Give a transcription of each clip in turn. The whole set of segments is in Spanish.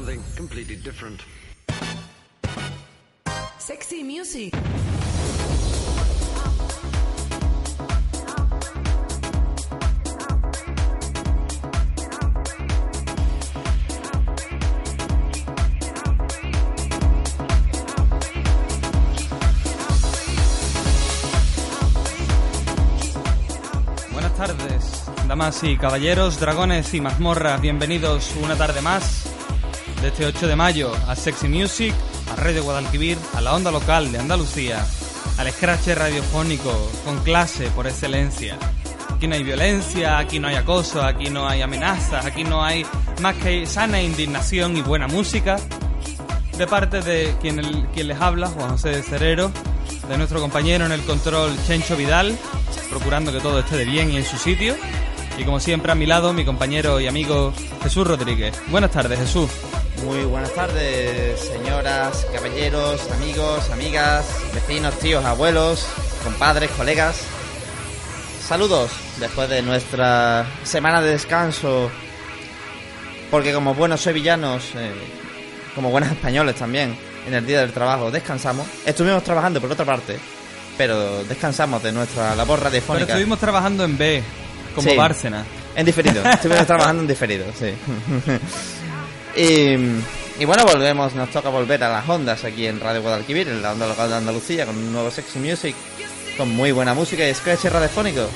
something completely different. Sexy music. Buenas tardes, damas y caballeros, dragones y mazmorras, bienvenidos una tarde más de este 8 de mayo a Sexy Music, a Radio Guadalquivir, a la onda local de Andalucía, al scratch radiofónico con clase por excelencia. Aquí no hay violencia, aquí no hay acoso, aquí no hay amenazas, aquí no hay más que sana indignación y buena música. De parte de quien, el- quien les habla, Juan José de Cerero, de nuestro compañero en el control, Chencho Vidal, procurando que todo esté de bien y en su sitio. Y como siempre a mi lado, mi compañero y amigo Jesús Rodríguez. Buenas tardes, Jesús. Muy buenas tardes, señoras, caballeros, amigos, amigas, vecinos, tíos, abuelos, compadres, colegas. Saludos después de nuestra semana de descanso, porque como buenos sevillanos, eh, como buenos españoles también, en el día del trabajo descansamos. Estuvimos trabajando por otra parte, pero descansamos de nuestra labor Pero radiofónica. estuvimos trabajando en B, como Sí. Bárcena. En diferido, estuvimos trabajando en diferido, sí. y, y bueno, volvemos, nos toca volver a las ondas aquí en Radio Guadalquivir, en la onda local de Andalucía, con un nuevo Sexy Music, con muy buena música y scratch radiofónico.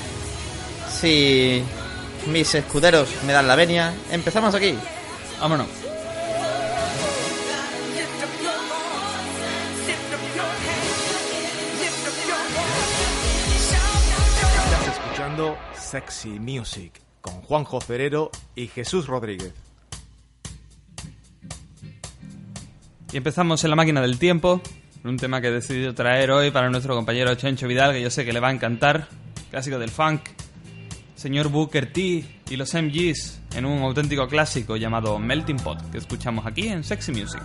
Si mis escuderos me dan la venia, empezamos aquí. Vámonos. Estás escuchando Sexy Music con Juanjo Ferrero y Jesús Rodríguez. Y empezamos en la máquina del tiempo, un tema que he decidido traer hoy para nuestro compañero Chencho Vidal, que yo sé que le va a encantar, clásico del funk, señor Booker T y los MGs en un auténtico clásico llamado Melting Pot, que escuchamos aquí en Sexy Music.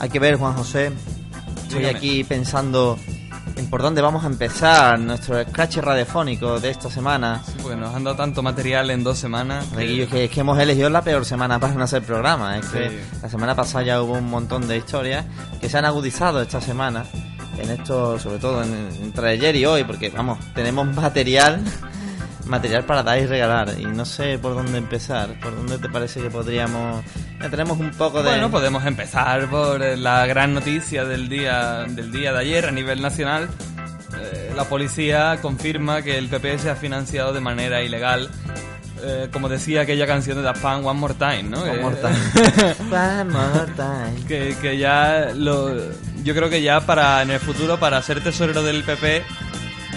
Hay que ver, Juan José. Estoy Dígame. aquí pensando en por dónde vamos a empezar nuestro scratch radiofónico de esta semana. Sí, porque nos han dado tanto material en dos semanas. Reguillo, que es que hemos elegido la peor semana para no hacer programa. Es que Sí. la semana pasada ya hubo un montón de historias que se han agudizado esta semana. En esto, sobre todo en, entre ayer y hoy, porque vamos, tenemos material material para dar y regalar. Y no sé por dónde empezar. ¿Por dónde te parece que podríamos.? Ya tenemos un poco de. Bueno, podemos empezar por eh, la gran noticia del día, del día de ayer a nivel nacional. Eh, la policía confirma que el PP se ha financiado de manera ilegal. Eh, como decía aquella canción de Daft Punk, One More Time, ¿no? One more time. One more time. que, que ya lo yo creo que ya para en el futuro para ser tesorero del PP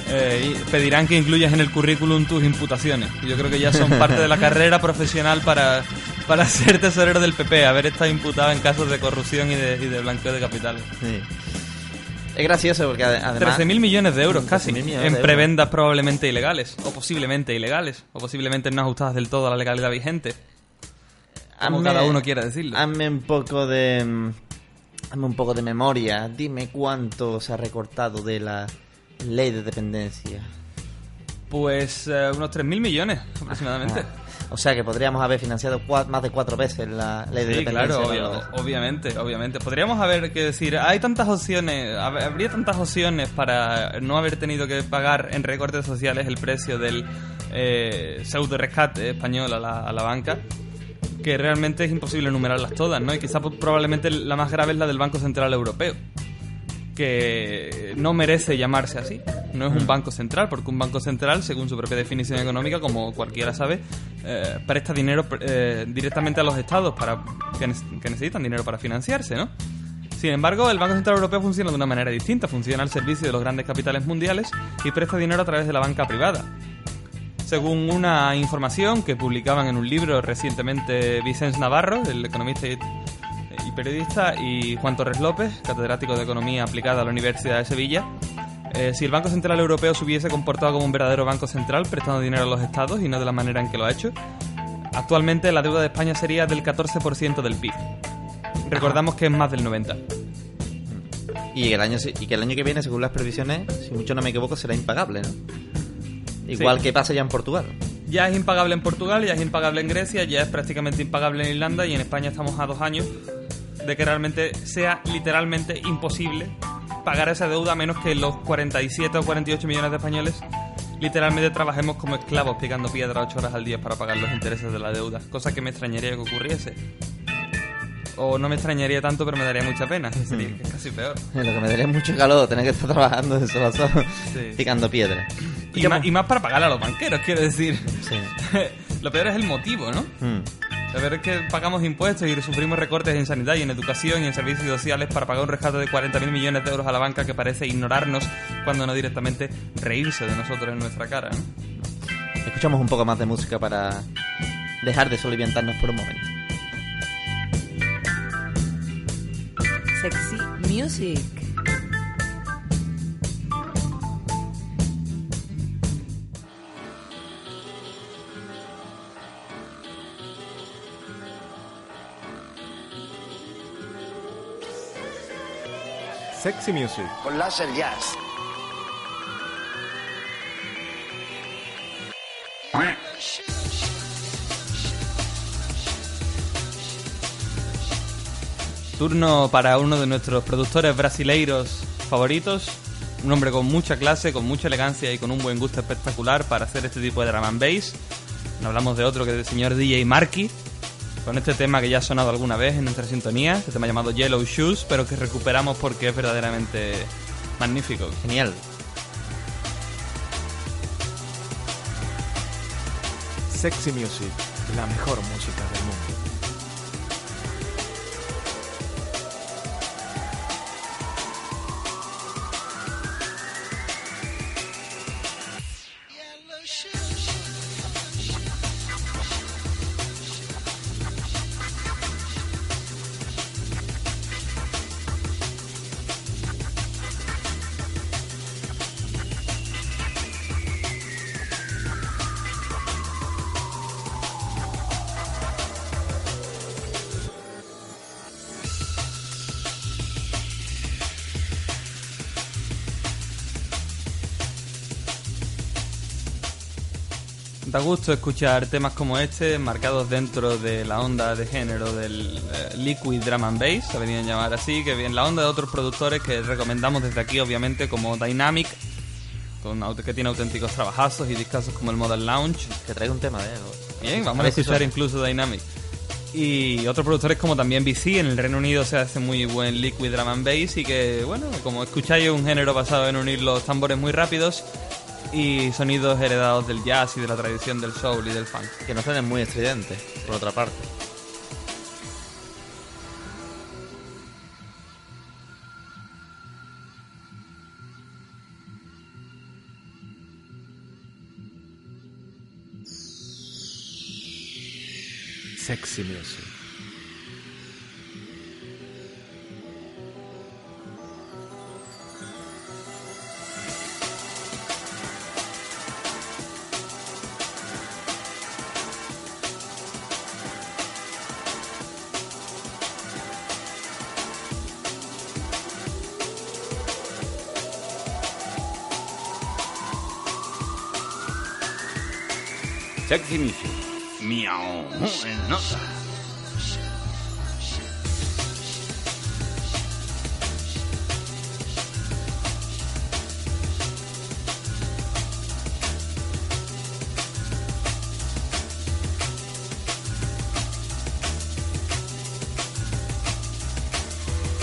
eh, pedirán que incluyas en el currículum tus imputaciones yo creo que ya son parte de la carrera profesional para para ser tesorero del PP haber estado imputado en casos de corrupción y de, y de blanqueo de capitales Sí. Es gracioso porque ade- además. 13.000 millones de euros casi 13.000 millones de en euros. prebendas probablemente ilegales o posiblemente ilegales o posiblemente no ajustadas del todo a la legalidad vigente como hazme- cada uno quiera decirlo Hazme un poco de. Hazme un poco de memoria. Dime cuánto se ha recortado de la ley de dependencia. pues eh, unos 3.000 millones aproximadamente O sea que podríamos haber financiado más de cuatro veces la ley de Sí, dependencia. claro, obviamente, obviamente. Podríamos haber que decir, hay tantas opciones, hab- habría tantas opciones para no haber tenido que pagar en recortes sociales el precio del eh, pseudo rescate español a la, a la banca, que realmente es imposible enumerarlas todas, ¿no? Y quizá probablemente la más grave es la del Banco Central Europeo que no merece llamarse así. No es un banco central, porque un banco central, según su propia definición económica, como cualquiera sabe, eh, presta dinero eh, directamente a los estados para que, ne- que necesitan dinero para financiarse, ¿no? Sin embargo, el Banco Central Europeo funciona de una manera distinta, funciona al servicio de los grandes capitales mundiales y presta dinero a través de la banca privada. Según una información que publicaban en un libro recientemente Vicens Navarro, el economista y periodista, y Juan Torres López, catedrático de Economía aplicada a la Universidad de Sevilla, eh, si el Banco Central Europeo se hubiese comportado como un verdadero banco central, prestando dinero a los estados y no de la manera en que lo ha hecho, actualmente la deuda de España sería del 14% del PIB. Recordamos que es más del 90%. Y, el año, y que el año que viene, según las previsiones, si mucho no me equivoco, será impagable, ¿no? Igual Sí. que pasa ya en Portugal. Ya es impagable en Portugal, ya es impagable en Grecia, ya es prácticamente impagable en Irlanda y en España estamos a dos años de que realmente sea literalmente imposible pagar esa deuda a menos que los 47 o 48 millones de españoles literalmente trabajemos como esclavos picando piedra 8 horas al día para pagar los intereses de la deuda, cosa que me extrañaría que ocurriese. O no me extrañaría tanto, pero me daría mucha pena, sería que es casi peor. Lo que me daría mucho calor tener que estar trabajando de sol a sol, Sí. picando piedra. Y más, y más para pagar a los banqueros, quiero decir. Sí. Lo peor es el motivo, ¿no? Mm. La verdad es que pagamos impuestos y sufrimos recortes en sanidad y en educación y en servicios sociales para pagar un rescate de 40.000 millones de euros a la banca que parece ignorarnos cuando no directamente reírse de nosotros en nuestra cara. ¿no? Escuchamos un poco más de música para dejar de soliviantarnos por un momento. Sexy Music. Sexy Music. con Láser Jazz. Turno para uno de nuestros productores brasileiros favoritos. Un hombre con mucha clase, con mucha elegancia y con un buen gusto espectacular para hacer este tipo de drum and bass. No hablamos de otro que del señor DJ Marky, con este tema que ya ha sonado alguna vez en nuestra sintonía, este tema llamado Yellow Shoes, pero que recuperamos porque es verdaderamente magnífico. Genial. Sexy Music, la mejor música del mundo. Da gusto escuchar temas como este, marcados dentro de la onda de género del eh, liquid drum and bass, se venían a llamar así, que bien la onda de otros productores que recomendamos desde aquí, obviamente, como Dynamic, con, que tiene auténticos trabajazos y discazos como el Model Lounge. Que traigo un tema de algo. Bien, vamos a escuchar incluso Dynamic. Y otros productores como también BC, en el Reino Unido se hace muy buen liquid drum and bass y que, bueno, como escucháis, es un género basado en unir los tambores muy rápidos y sonidos heredados del jazz y de la tradición del soul y del funk. Que no suenen muy estridentes, por otra parte. Sexy Music. Sexy Music. Miau. En nota.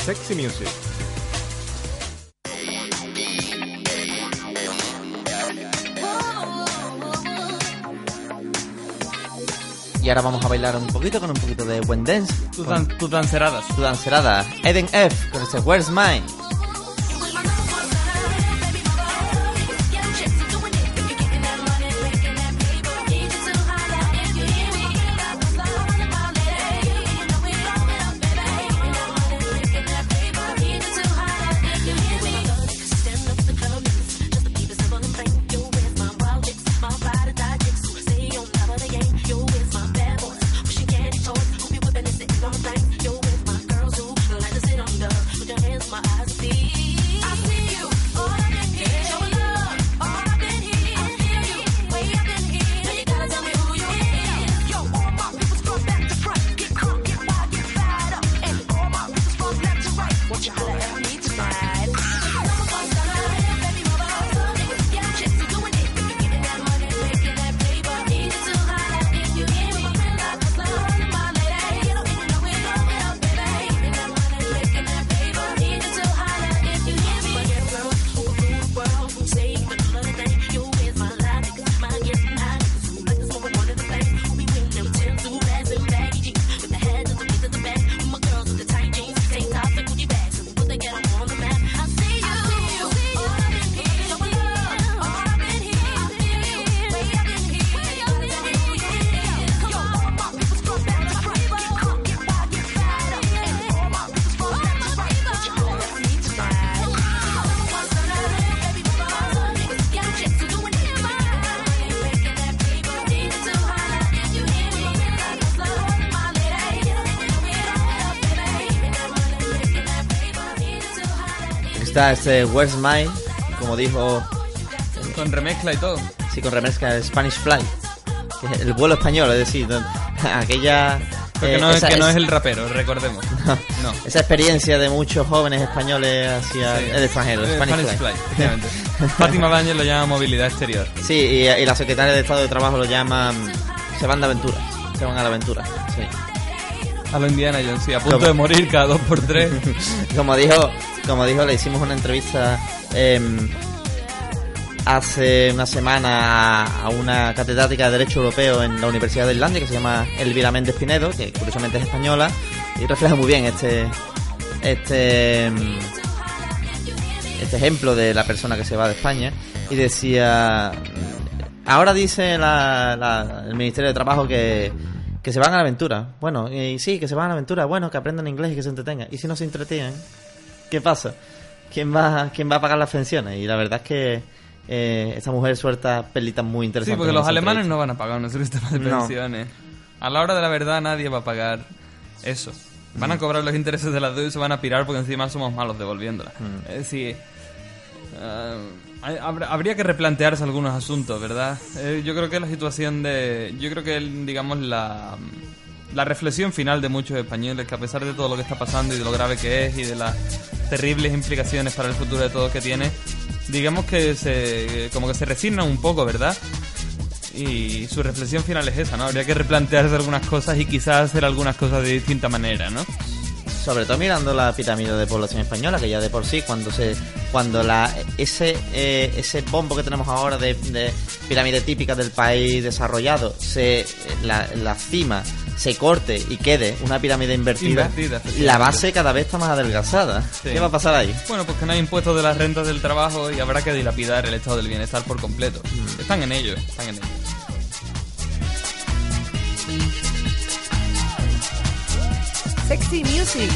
Sexy Music. Y ahora vamos a bailar un poquito con un poquito de buen dance. Tus, dan- tus danceradas. tu dancerada. Eden F con este Where's Mine. Está este Where's Mine, como dijo, Con remezcla y todo. sí, con remezcla de Spanish Fly. que es el vuelo español, es decir, aquella... Eh, no, esa- que no es- el rapero, recordemos. No. Esa experiencia de muchos jóvenes españoles hacia Sí. el extranjero, Eh, Spanish, Spanish Fly. Fly, efectivamente. Fátima Báñez lo llama movilidad exterior. Sí, y, y la secretaria de Estado de Trabajo lo llama... Se van de aventura. Se van a la aventura, sí. A lo Indiana Jones, sí, a punto Como- de morir cada dos por tres. como dijo, como dijo, le hicimos una entrevista em, hace una semana a, una catedrática de Derecho Europeo en la Universidad de Irlanda que se llama Elvira Méndez Pinedo, que curiosamente es española, y refleja muy bien este este em, este ejemplo de la persona que se va de España y decía ahora dice la- el Ministerio de Trabajo que, que se van a la aventura bueno y sí que se van a la aventura bueno que aprendan inglés y que se entretengan. Y si no se entretienen ¿qué pasa? ¿quién va, quién va a pagar las pensiones? y la verdad es que eh, esta mujer suelta pelitas muy Sí, interesantes porque en los alemanes no van a pagar nuestro sistema de No. pensiones. A la hora de la verdad nadie va a pagar eso. Van a cobrar los intereses de las deudas y se van a pirar porque encima somos malos devolviéndolas. Mm. Es decir, ah, habr- Habría que replantearse algunos asuntos, ¿verdad? Eh, yo creo que la situación de... Yo creo que, el- digamos, la, la reflexión final de muchos españoles, que a pesar de todo lo que está pasando y de lo grave que es y de las terribles implicaciones para el futuro de todos que tiene, digamos que se, como que se resignan un poco, ¿verdad? Y su reflexión final es esa, ¿no? Habría que replantearse algunas cosas y quizás hacer algunas cosas de distinta manera, ¿no? Sobre todo mirando la pirámide de población española, que ya de por sí, cuando se cuando la ese eh, ese bombo que tenemos ahora de, de pirámide típica del país desarrollado, se la, la cima se corte y quede una pirámide invertida, Invertida, la base cada vez está más adelgazada. Sí. ¿Qué va a pasar ahí? Bueno, pues que no hay impuestos de las rentas del trabajo y habrá que dilapidar el estado del bienestar por completo. Están en ello, están en ello. Sexy Music.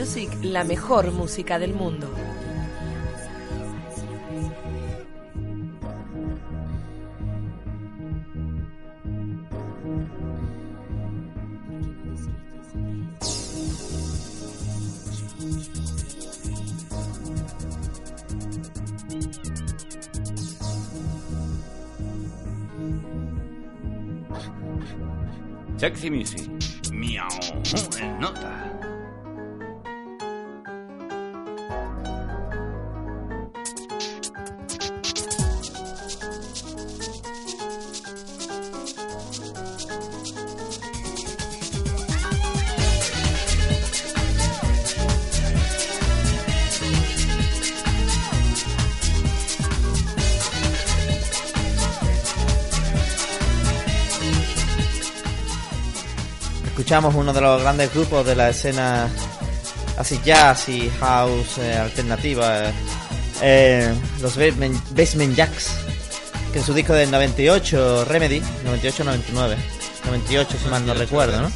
Music, la mejor música del mundo. Sexy Music. Escuchamos uno de los grandes grupos de la escena así jazz y house eh, alternativa, eh, eh, los Basement, Basement Jacks, que en su disco del 98, Remedy, 98-99, 98 si mal no 98, recuerdo, ¿no?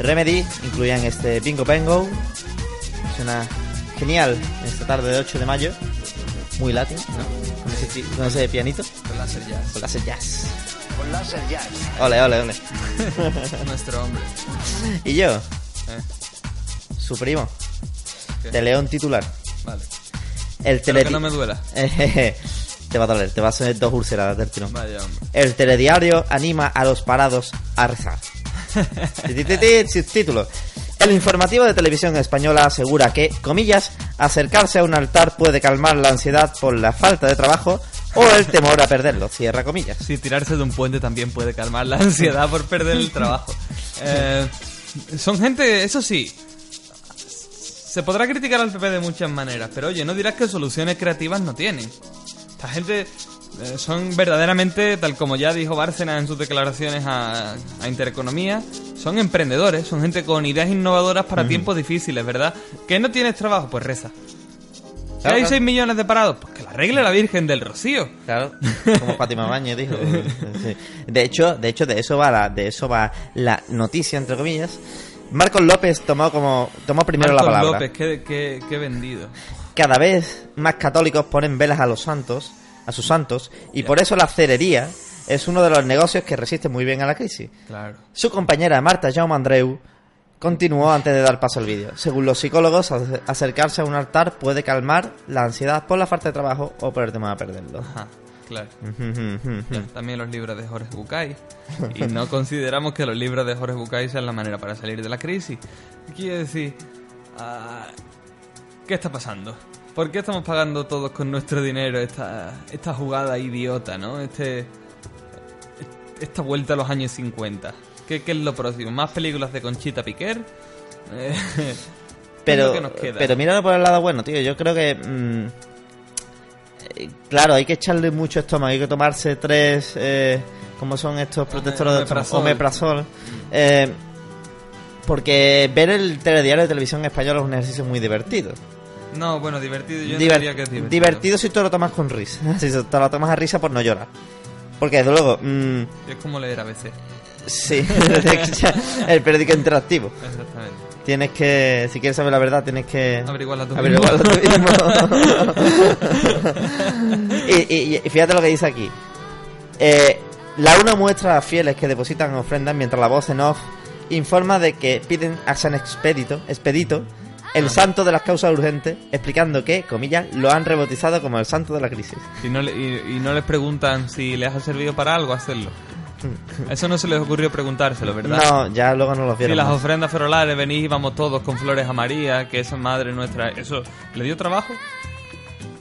Remedy incluían este Bingo Bango, suena genial en esta tarde de 8 de mayo, muy latin, ¿no? Con ese, ti- con ese pianito, Con láser jazz. con láser jazz. Con láser jazz. Ole, ole, ole. Nuestro hombre. Y yo, Eh, su primo, ¿qué? de León titular. Vale. El Pero teledi- que no me duela. te va a doler, te va a hacer dos úlceras del tirón. Vaya hombre. El telediario anima a los parados a rezar. Título. El informativo de televisión española asegura que, comillas, acercarse a un altar puede calmar la ansiedad por la falta de trabajo o el temor a perderlo. Cierra comillas. Sí, tirarse de un puente también puede calmar la ansiedad por perder el trabajo. Eh, son gente, eso sí. Se podrá criticar al PP de muchas maneras, pero oye, no dirás que soluciones creativas no tienen. Esta gente Eh, son verdaderamente, tal como ya dijo Bárcenas en sus declaraciones a, a Intereconomía, son emprendedores, son gente con ideas innovadoras para tiempos difíciles, ¿verdad? ¿Que no tienes trabajo? Pues reza. ¿Que Claro, hay claro. 6 millones de parados? Pues que la arregle la Virgen del Rocío. Claro, como Fátima Bañez dijo. Sí. De hecho, de hecho, de eso va la, de eso va la noticia entre comillas. Marcos López tomó como tomó primero Marcos la palabra. López, qué, qué- qué vendido. Cada vez más católicos ponen velas a los santos, a sus santos, y por eso la cerería es uno de los negocios que resiste muy bien a la crisis. Claro. Su compañera Marta Jaume Andreu continuó antes de dar paso al vídeo. Según los psicólogos, ace- acercarse a un altar puede calmar la ansiedad por la falta de trabajo o por el tema de perderlo. Ajá, claro. Ya, También los libros de Jorge Bucay. Y no consideramos que los libros de Jorge Bucay sean la manera para salir de la crisis. Quiero decir, ah, ¿qué está pasando? ¿Por qué estamos pagando todos con nuestro dinero esta, esta jugada idiota, no? Este, esta vuelta a los años 50. ¿Qué, qué es lo próximo? ¿Más películas de Conchita Piquer? Eh, ¿qué es Pero, lo que nos queda? pero míralo por el lado bueno, tío. Yo creo que. mm, eh, claro, hay que echarle mucho estómago. Hay que tomarse tres. Eh, ¿Cómo son estos protectores de estómago? omeprazol. Eh, porque ver el telediario de televisión española es un ejercicio muy divertido. No, bueno, divertido. Yo no Diver- diría que es divertido. divertido si tú lo tomas con risa. Si te lo tomas a risa por no llorar. Porque desde luego. mm, Es como leer ABC. Sí, el periódico interactivo. Exactamente. Tienes que. Si quieres saber la verdad, tienes que. Averiguarla tú Averiguarlo tú mismo. y, y- y fíjate lo que dice aquí. Eh, la una muestra a fieles que depositan ofrendas mientras la voz en off informa de que piden a San Expedito, Expedito el santo de las causas urgentes, explicando que, comillas, lo han rebautizado como el santo de la crisis. Y no, le- y, y no les preguntan si les ha servido para algo hacerlo. Eso no se les ocurrió preguntárselo, ¿verdad? No, ya luego no Si vieron. las más. ofrendas ferolares venís y vamos todos con flores a María, que esa madre nuestra, ¿eso le dio trabajo?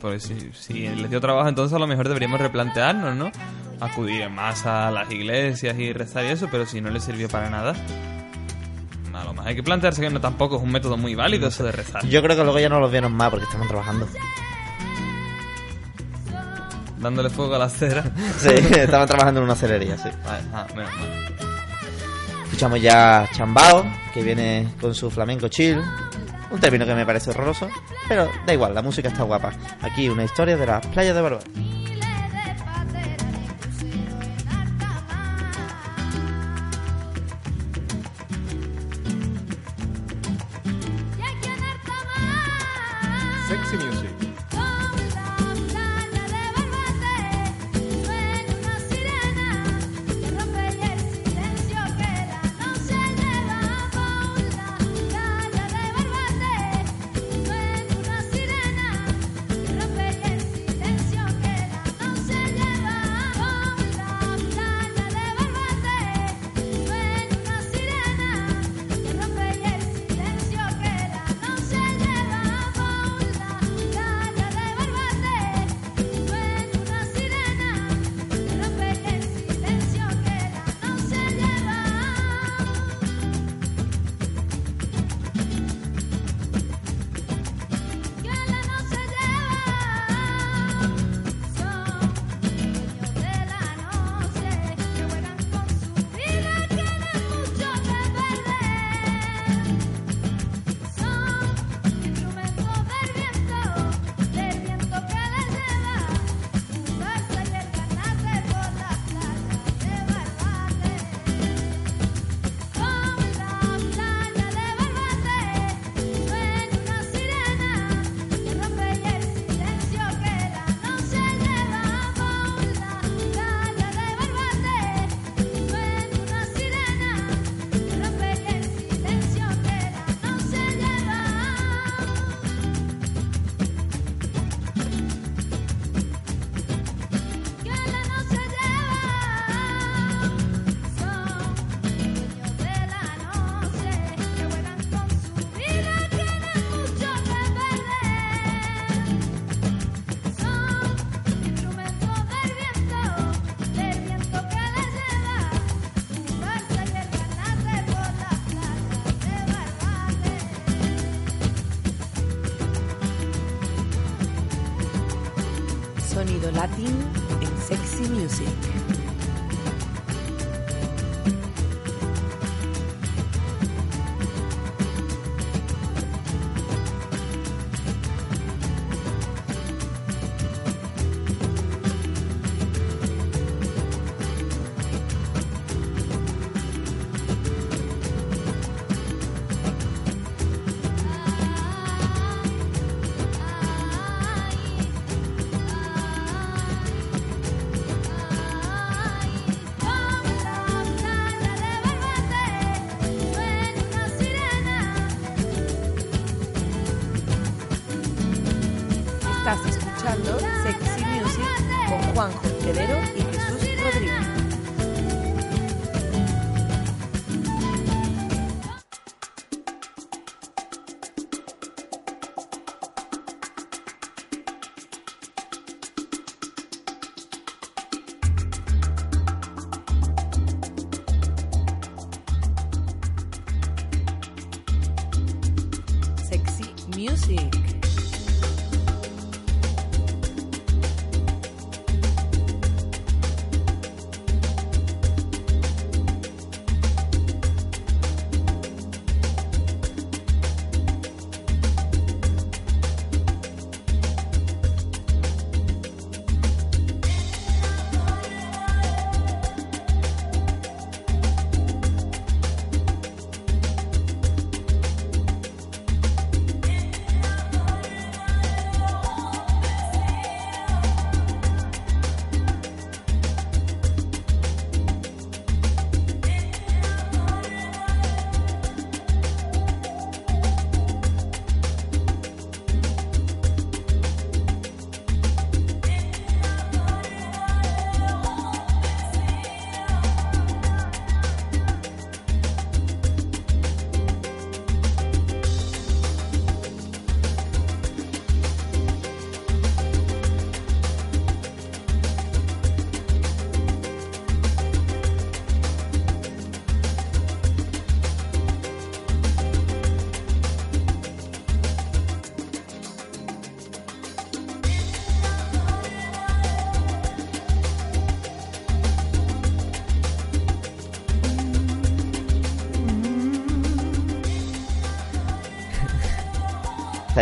Pues si, si les dio trabajo, entonces a lo mejor deberíamos replantearnos, ¿no? Acudir más a las iglesias y rezar y eso, pero si no les sirvió para nada, a lo más hay que plantearse que no tampoco es un método muy válido eso de rezar. Yo creo que luego ya no los vieron más porque estaban trabajando. Dándole fuego a la cera. Sí, estaban trabajando en una celería, sí. Vale, ah, menos mal. Escuchamos ya Chambao, que viene con su flamenco chill. Un término que me parece horroroso, pero da igual, la música está guapa. Aquí una historia de las playas de Barbate. Juanjo Quedero y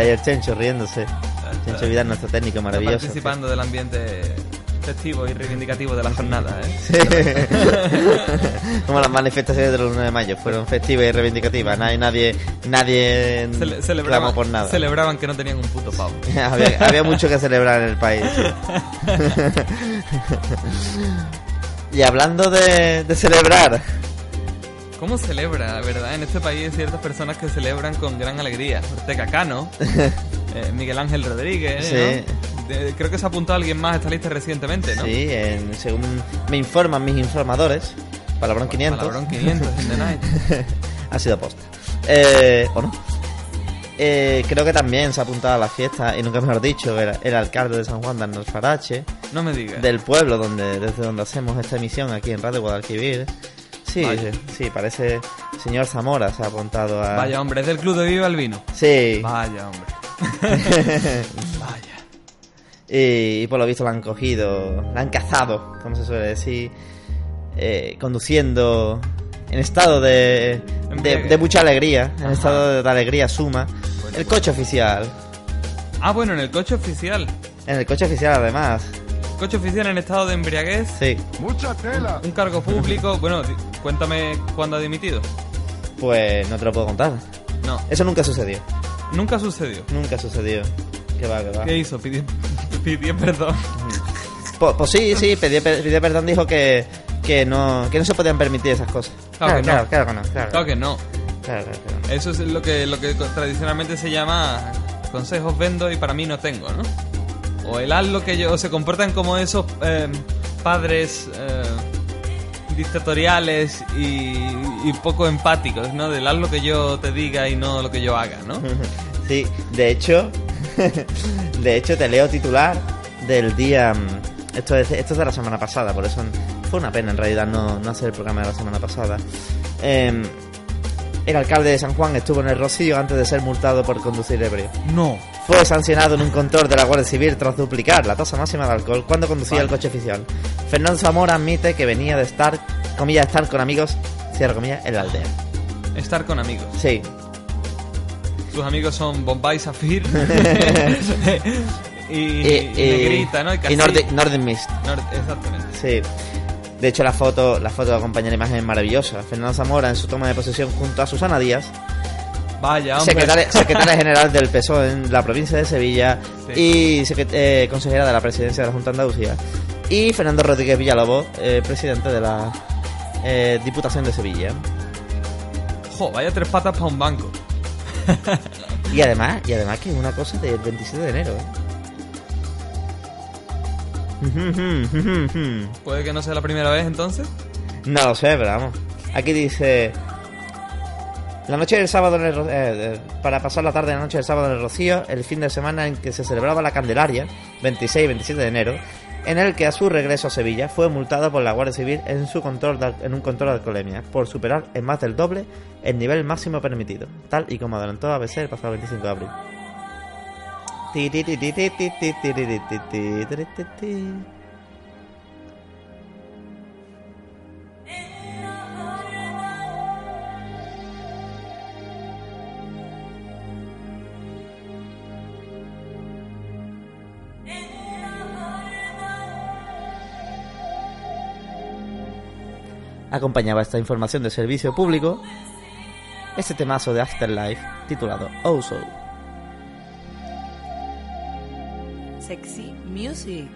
Está ahí el Chencho riéndose. Chencho Vidal, nuestro técnico Está maravilloso. participando del ambiente festivo y reivindicativo de la jornada, ¿eh? Como las manifestaciones del 1 de mayo fueron festivas y reivindicativas. Nadie, nadie, nadie Cele- celebraban, por nada. celebraban que no tenían un puto pavo. había, había mucho que celebrar en el país. y hablando de, de celebrar, ¿Cómo celebra, verdad? En este país hay ciertas personas que celebran con gran alegría. Ortega Cano, eh, Miguel Ángel Rodríguez, Sí. ¿no? De- creo que se ha apuntado alguien más a esta lista recientemente, ¿no? sí, en- según me informan mis informadores, Palabrón 500, Palabrón 500 in the night. ha sido posta. Eh, ¿O no? Eh, creo que también se ha apuntado a la fiesta, y nunca mejor dicho, el, el alcalde de San Juan de Arnalfarache, No me digas. del pueblo donde desde donde hacemos esta emisión aquí en Radio Guadalquivir. Sí, Vaya. sí, parece señor Zamora se ha apuntado a... Vaya, hombre, es del Club de Viva el Vino. Sí. Vaya, hombre. Vaya. y, y por lo visto la han cogido, la han cazado, como se suele decir, eh, conduciendo en estado de, de, mucha alegría, en estado de, alegría suma. Bueno, el coche oficial, Ah, bueno, en el coche oficial. en el coche oficial además, Coche oficial en estado de embriaguez. sí, Un cargo público. Bueno, cuéntame cuándo ha dimitido. pues no te lo puedo contar. No, Eso nunca sucedió, nunca sucedió. nunca sucedió. Que va, que va. ¿Qué hizo? Pidió, pidió perdón. Pues, pues sí, sí, pidió, per- pidió perdón, dijo que, que, no, que no se podían permitir esas cosas. Claro que no. claro, claro que no. Claro, Claro que no. claro, claro que no. Eso es lo que, lo que tradicionalmente se llama consejos vendo y para mí no tengo, ¿no? O el haz lo que yo... Se comportan como esos eh, padres eh, dictatoriales y, poco empáticos, ¿no? Del haz lo que yo te diga y no lo que yo haga, ¿no? Sí, de hecho, de hecho te leo titular del día. mm, Esto es, esto es de la semana pasada, por eso fue una pena en realidad no, no hacer el programa de la semana pasada. Em, El alcalde de San Juan estuvo en el Rocío antes de ser multado por conducir ebrio. No. Fue sancionado en un control de la Guardia Civil tras duplicar la tasa máxima de alcohol cuando conducía el coche oficial. Fernando Zamora admite que venía de estar, comillas, estar con amigos, cierra comillas, en la aldea. Estar con amigos. Sí. Sus amigos son Bombay Safir y, Y, y Negrita, ¿no? y Casi- Nordic, Nordic Mist. Nord- exactamente. Sí. De hecho, la foto, la foto acompaña la imagen es maravillosa. Fernando Zamora en su toma de posesión junto a Susana Díaz, Vaya, hombre. secretaria, secretaria general del PSOE en la provincia de Sevilla Sí. y eh, consejera de la presidencia de la Junta de Andalucía. Y Fernando Rodríguez Villalobos, eh, presidente de la eh, Diputación de Sevilla. Jo, vaya tres patas para un banco. Y además, y además que es una cosa del 27 de enero. ¿eh? Puede que no sea la primera vez entonces. No lo sé, pero vamos. Aquí dice... La noche del sábado en el eh, eh, para pasar la tarde de la noche del sábado en el Rocío, el fin de semana en que se celebraba la Candelaria, 26 y 27 de enero, en el que a su regreso a Sevilla fue multado por la Guardia Civil en su control de en un control de alcoholemia por superar en más del doble el nivel máximo permitido, tal y como adelantó ABC el pasado 25 de abril. Acompañaba esta información de servicio público este temazo de Afterlife titulado Oh. Sexy Music.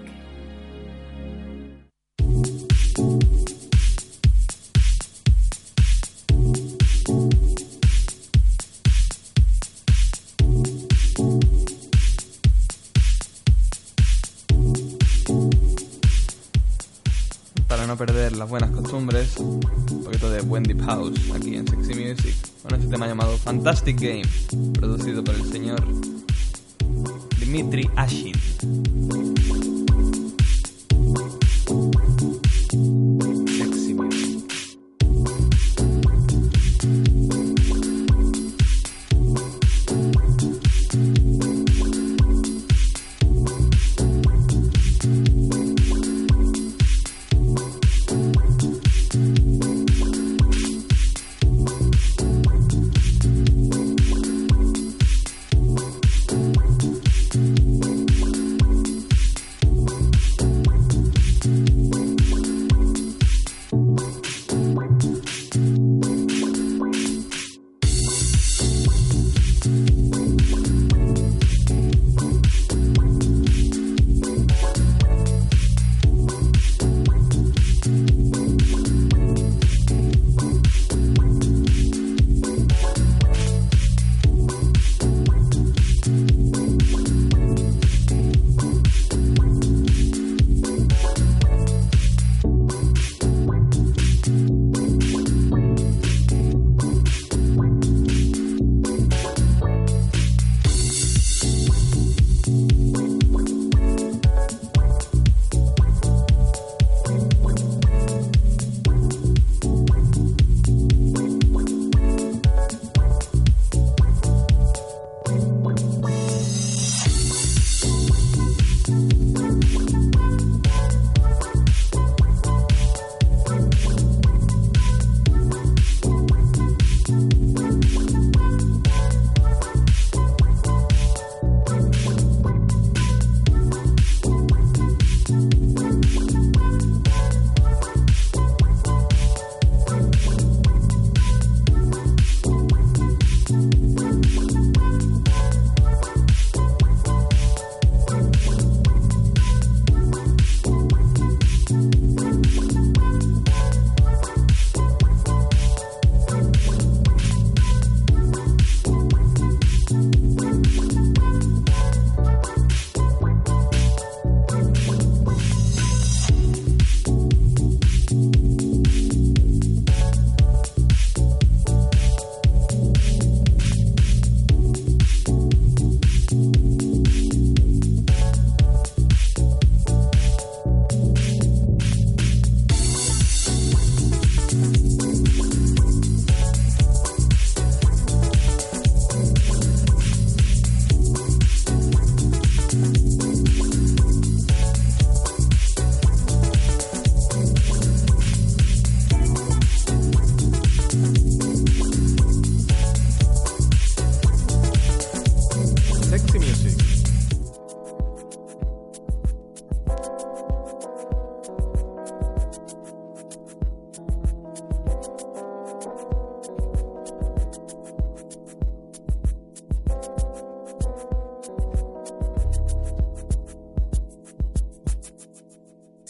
Para no perder las buenas costumbres, un poquito de deep house aquí en Sexy Music, con este tema llamado Fantastic Game, producido por el señor Dmitry Ashin.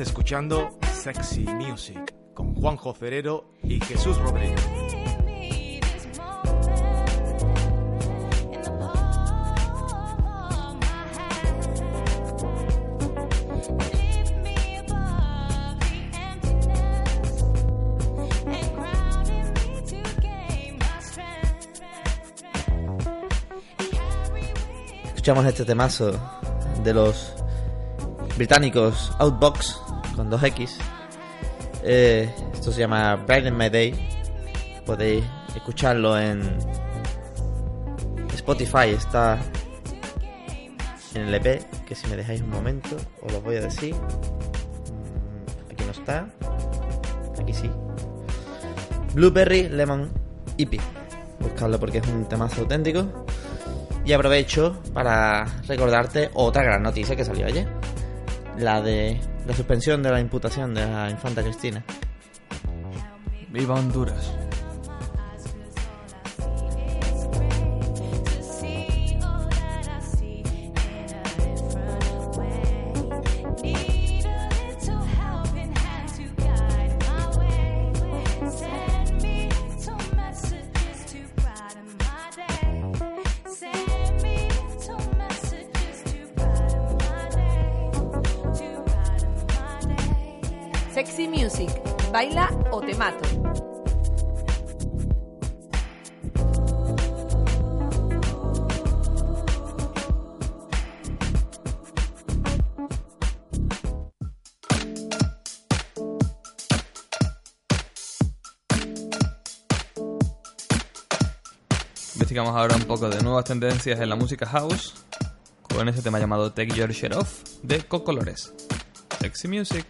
Escuchando Sexy Music con Juanjo Ferrero y Jesús Rodríguez. Escuchamos este temazo de los británicos Outbox con 2X. Eh, esto se llama Brighten My Day. Podéis escucharlo en Spotify. Está en el EP, que si me dejáis un momento os lo voy a decir. Mm, Aquí no está. Aquí sí. Blueberry Lemon EP. Buscarlo porque es un temazo auténtico. Y aprovecho para recordarte otra gran noticia que salió ayer. La de la suspensión de la imputación de la infanta Cristina. Viva Honduras. Tendencias en la música house con ese tema llamado Take Your Shirt Off de Cocolores. Sexy Music.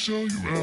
Show you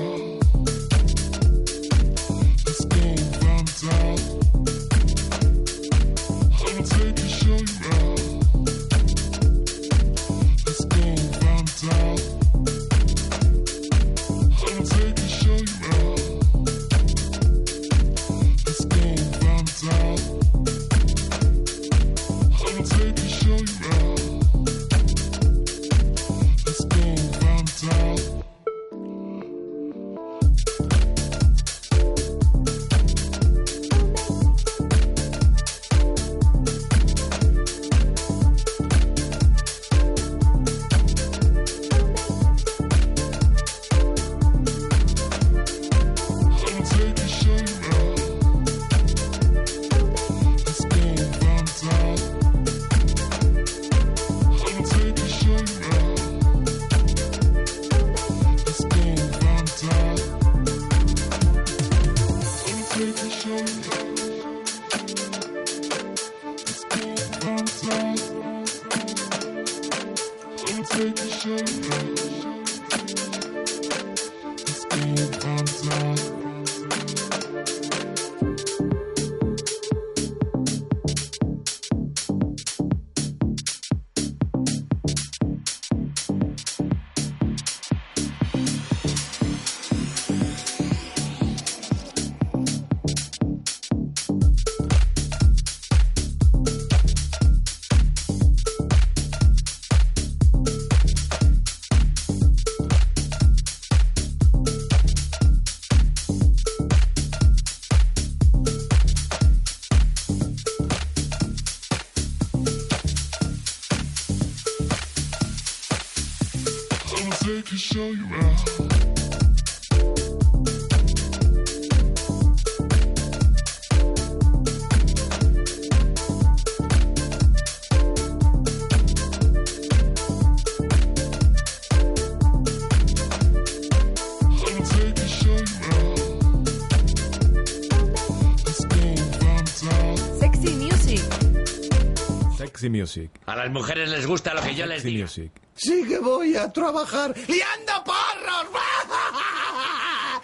Music. A las mujeres les gusta lo que yo les digo. Music. Sí que voy a trabajar liando porros.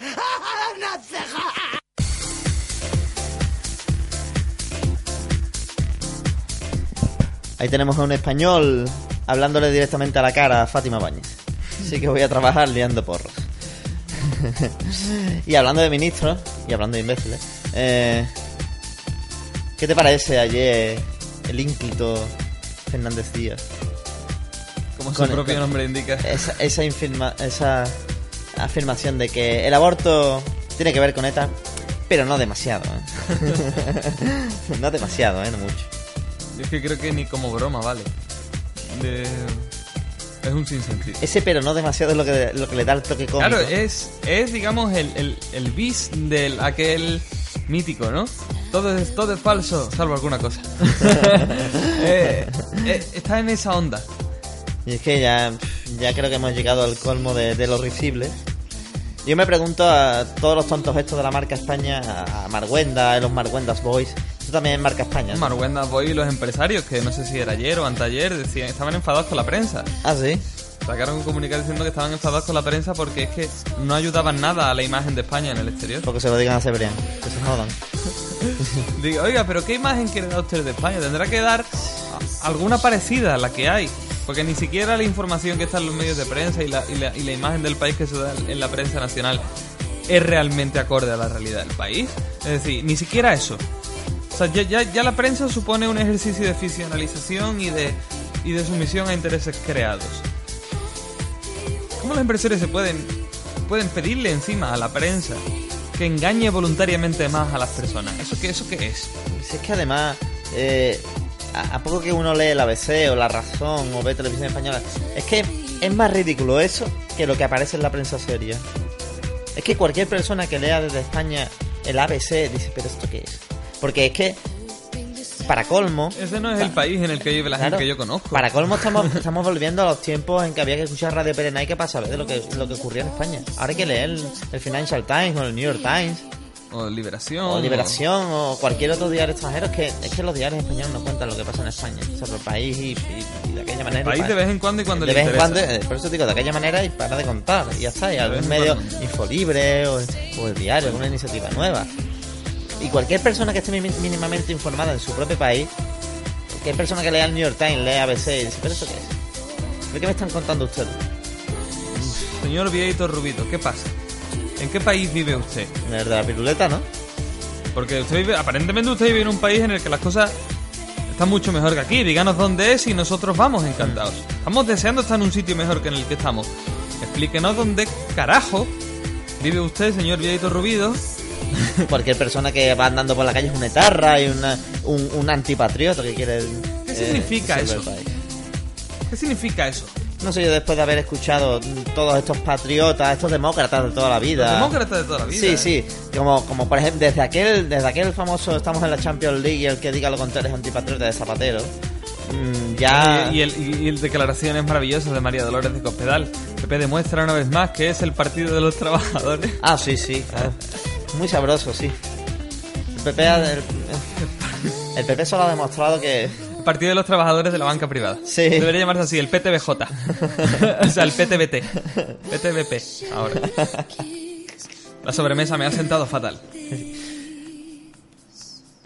¡Una ceja! Ahí tenemos a un español hablándole directamente a la cara a Fátima Báñez. Sí que voy a trabajar liando porros. y hablando de ministros, y hablando de imbéciles, eh, ¿qué te parece ayer el ínclito Fernández Díaz? Como su Con el- propio nombre indica. Esa, esa, infirma- esa afirmación de que el aborto tiene que ver con ETA, pero no demasiado. ¿eh? no demasiado, ¿eh? no mucho. Es que creo que ni como broma, vale. De- Es un sinsentido. Ese pero no demasiado es lo que, lo que le da el toque cómico. Claro, es, es digamos, el, el, el bis del aquel mítico, ¿no? Todo es, todo es falso, salvo alguna cosa. Eh, eh, está en esa onda. Y es que ya, ya creo que hemos llegado al colmo de, de lo risible. Yo me pregunto a todos los tontos estos de la marca España, a Marguenda, a los Marguendas Boys. Esto también es marca España. ¿no? Marguenda Boy y los empresarios, que no sé si era ayer o anteayer, decían, estaban enfadados con la prensa. Ah, sí. Sacaron un comunicado diciendo que estaban enfadados con la prensa porque es que no ayudaban nada a la imagen de España en el exterior. Porque se lo digan a Cebrián. Que se jodan. Digo, oiga, pero ¿qué imagen quiere dar usted de España? Tendrá que dar alguna parecida a la que hay. Porque ni siquiera la información que está en los medios de prensa y la, y la, y la imagen del país que se da en la prensa nacional es realmente acorde a la realidad del país. Es decir, ni siquiera eso. O sea, ya, ya, ya la prensa supone un ejercicio de ficcionalización y de, y de sumisión a intereses creados. ¿Cómo los empresarios se pueden, pueden pedirle encima a la prensa que engañe voluntariamente más a las personas? ¿Eso qué, eso qué es? Si es que además, eh, a, a poco que uno lee el ABC o La Razón o ve televisión española, es que es más ridículo eso que lo que aparece en la prensa seria. Es que cualquier persona que lea desde España el ABC dice, pero ¿esto qué es? Porque es que, para colmo... Ese no es el país en el que vive la Claro, gente que yo conozco. Para colmo estamos, estamos volviendo a los tiempos en que había que escuchar Radio Perenay para saber de lo que, lo que ocurría en España. Ahora hay que leer el, el Financial Times o el New York Times O Liberación. o Liberación o cualquier otro diario extranjero. Es que, es que los diarios españoles no cuentan lo que pasa en España sobre el país y, y- y de aquella manera. El país de vez en cuando y cuando de le vez en interesa. cuando, eh, por eso digo, de aquella manera y para de contar. Y ya está, y algún medio infolibre o, o el diario, alguna iniciativa nueva. Y cualquier persona que esté mínimamente informada en su propio país, cualquier persona que lea el New York Times, lea ABC y dice, ¿pero eso qué es? ¿De qué me están contando ustedes? Señor Vieito Rubito, ¿qué pasa? ¿En qué país vive usted? En el de la piruleta, ¿no? Porque usted vive, aparentemente usted vive en un país en el que las cosas están mucho mejor que aquí. Díganos dónde es y nosotros vamos encantados. Estamos deseando estar en un sitio mejor que en el que estamos. Explíquenos dónde carajo vive usted, señor Vieito Rubido. Cualquier persona que va andando por la calle es una etarra y una, un, un antipatriota que quiere... ¿Qué eh, significa eso? ¿Qué significa eso? No sé, yo después de haber escuchado todos estos patriotas, estos demócratas de toda la vida... Los demócratas de toda la vida. Sí, ¿eh? sí, como, como por ejemplo, desde aquel, desde aquel famoso estamos en la Champions League y el que diga lo contrario es antipatriota de Zapatero. mm, ya. Y, y el, y, el declaraciones maravillosas de María Dolores de Cospedal. PP demuestra una vez más que es el partido de los trabajadores. Ah, sí, sí, claro. Muy sabroso, sí. El PP, ha- el, el PP solo ha demostrado que, Partido de los Trabajadores de la Banca Privada. Sí. Debería llamarse así, el PTBJ. o sea, el PTBT. PTBP, ahora. La sobremesa me ha sentado fatal.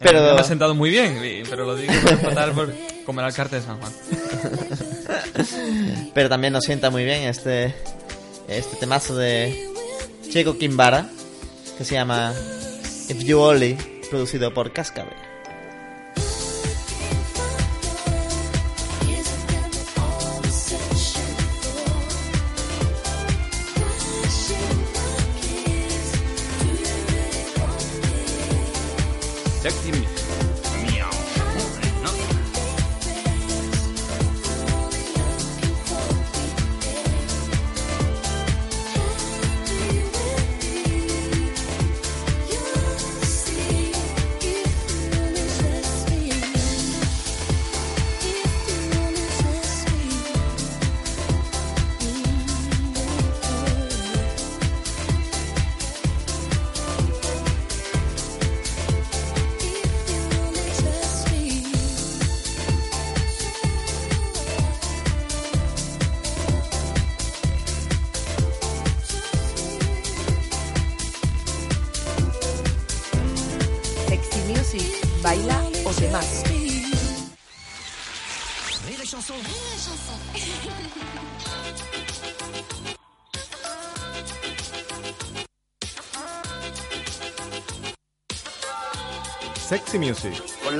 Pero- Eh, me ha sentado muy bien, pero lo digo fatal por, como el alcalde de San Juan. Pero también nos sienta muy bien este, este temazo de Chico Kimbara, que se llama If You Only, producido por Cascabel.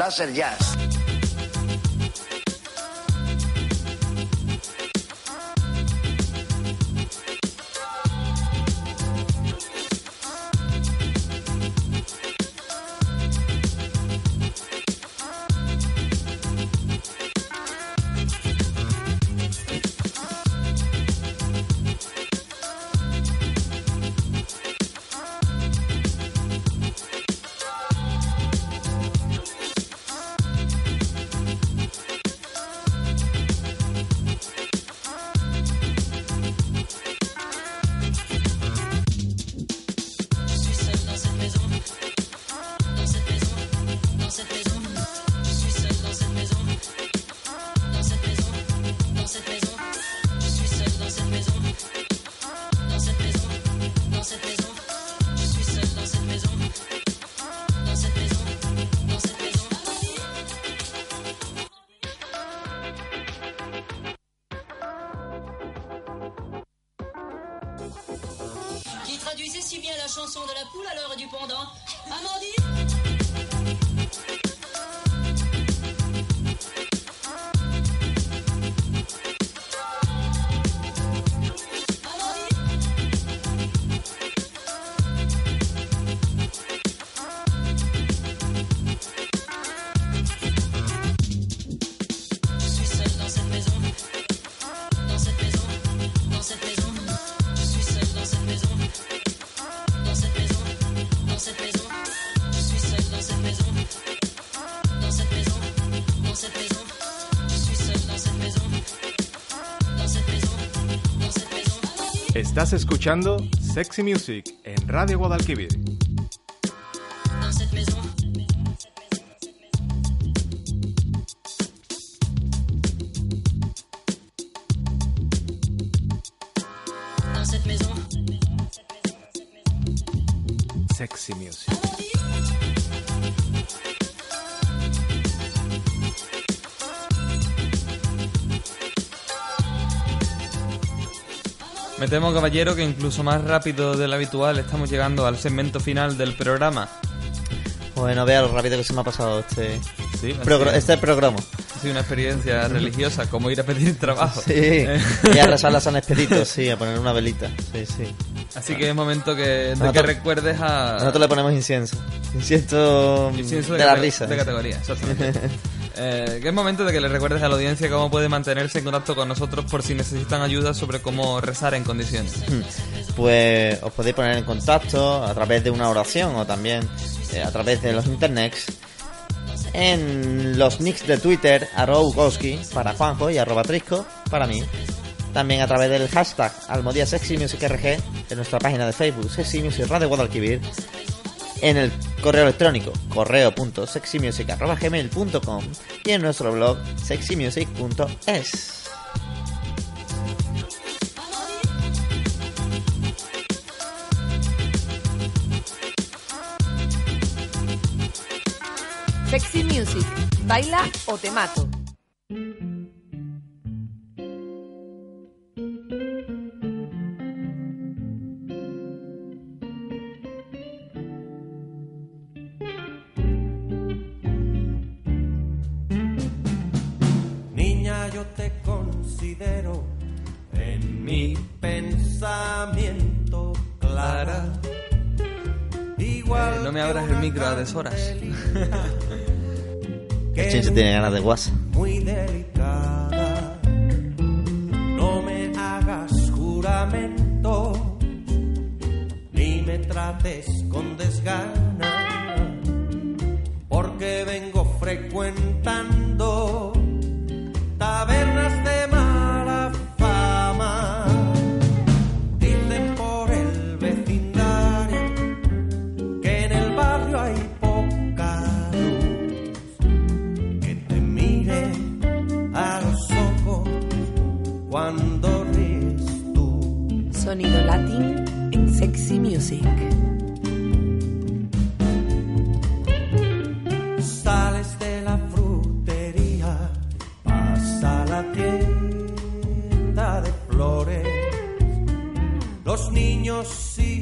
Láser jazz. Estás escuchando Sexy Music en Radio Guadalquivir. Sexy Music. Me temo, caballero, que incluso más rápido de lo habitual estamos llegando al segmento final del programa. Bueno, vea lo rápido que se me ha pasado este, Sí, progr- este programa. ha sido una experiencia religiosa, como ir a pedir trabajo. Sí, Eh, y a rezar las San Expedito, sí, a poner una velita. Sí, sí. Así que es momento que, de que Nosotros- recuerdes a... Nosotros le ponemos incienso. Incienso, Incienso de, la cate- risa. De categoría, exactamente. Eh, es momento de que le recuerdes a la audiencia cómo puede mantenerse en contacto con nosotros por si necesitan ayuda sobre cómo rezar en condiciones. pues os podéis poner en contacto a través de una oración o también eh, a través de los internets en los nicks de Twitter Bukowski para Juanjo y arroba Trisco para mí. También a través del hashtag Almodía Sexy Music RG en nuestra página de Facebook Sexy Music Radio Guadalquivir en el correo electrónico correo.sexymusic.gmail.com y en nuestro blog sexymusic.es. Sexy Music. Baila o te mato. Considero en mi pensamiento clara. Igual Eh, no me abras el micro a deshoras. El Chinche tiene ganas de guasa. muy delicada. No me hagas juramento, ni me trates con desgana, porque vengo frecuentando tabernas de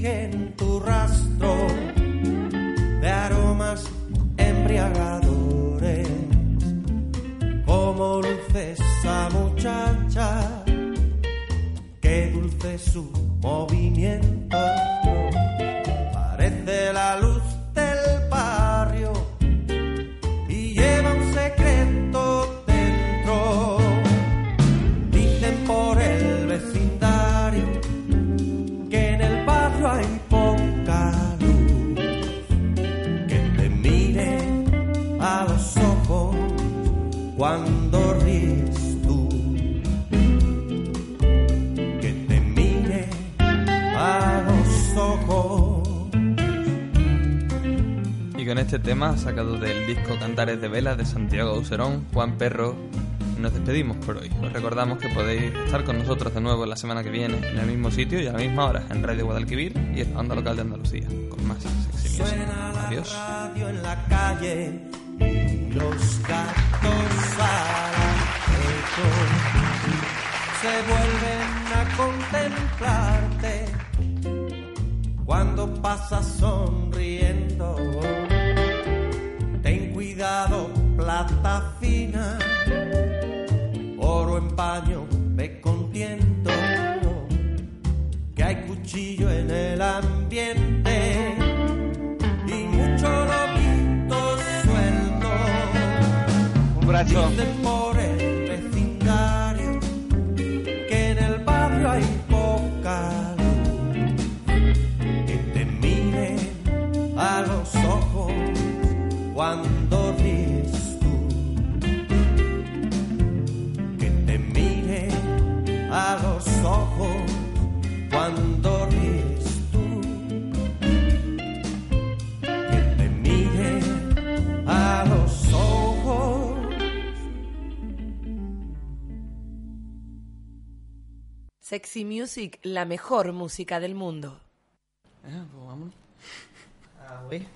siguen tu rastro de aromas embriagadores. Como luce esa muchacha, qué dulce su movimiento. Este tema, sacado del disco Cantares de Vela de Santiago Auserón, Juan Perro, nos despedimos por hoy. Os recordamos que podéis estar con nosotros de nuevo la semana que viene, en el mismo sitio y a la misma hora, en Radio Guadalquivir y en la onda local de Andalucía, con más Sexy Music. Suena la Adiós. radio en la calle los gatos al se vuelven a contemplarte cuando pasas sonriendo. Plata fina, oro en paño, ve con tiento, que hay cuchillo en el ambiente y mucho lobito suelto. Un brazo. Dicen por el vecindario que en el barrio hay poca luz. Que te mire a los ojos cuando Sexy Music, la mejor música del mundo. Eh, pues vámonos. Ah, oui.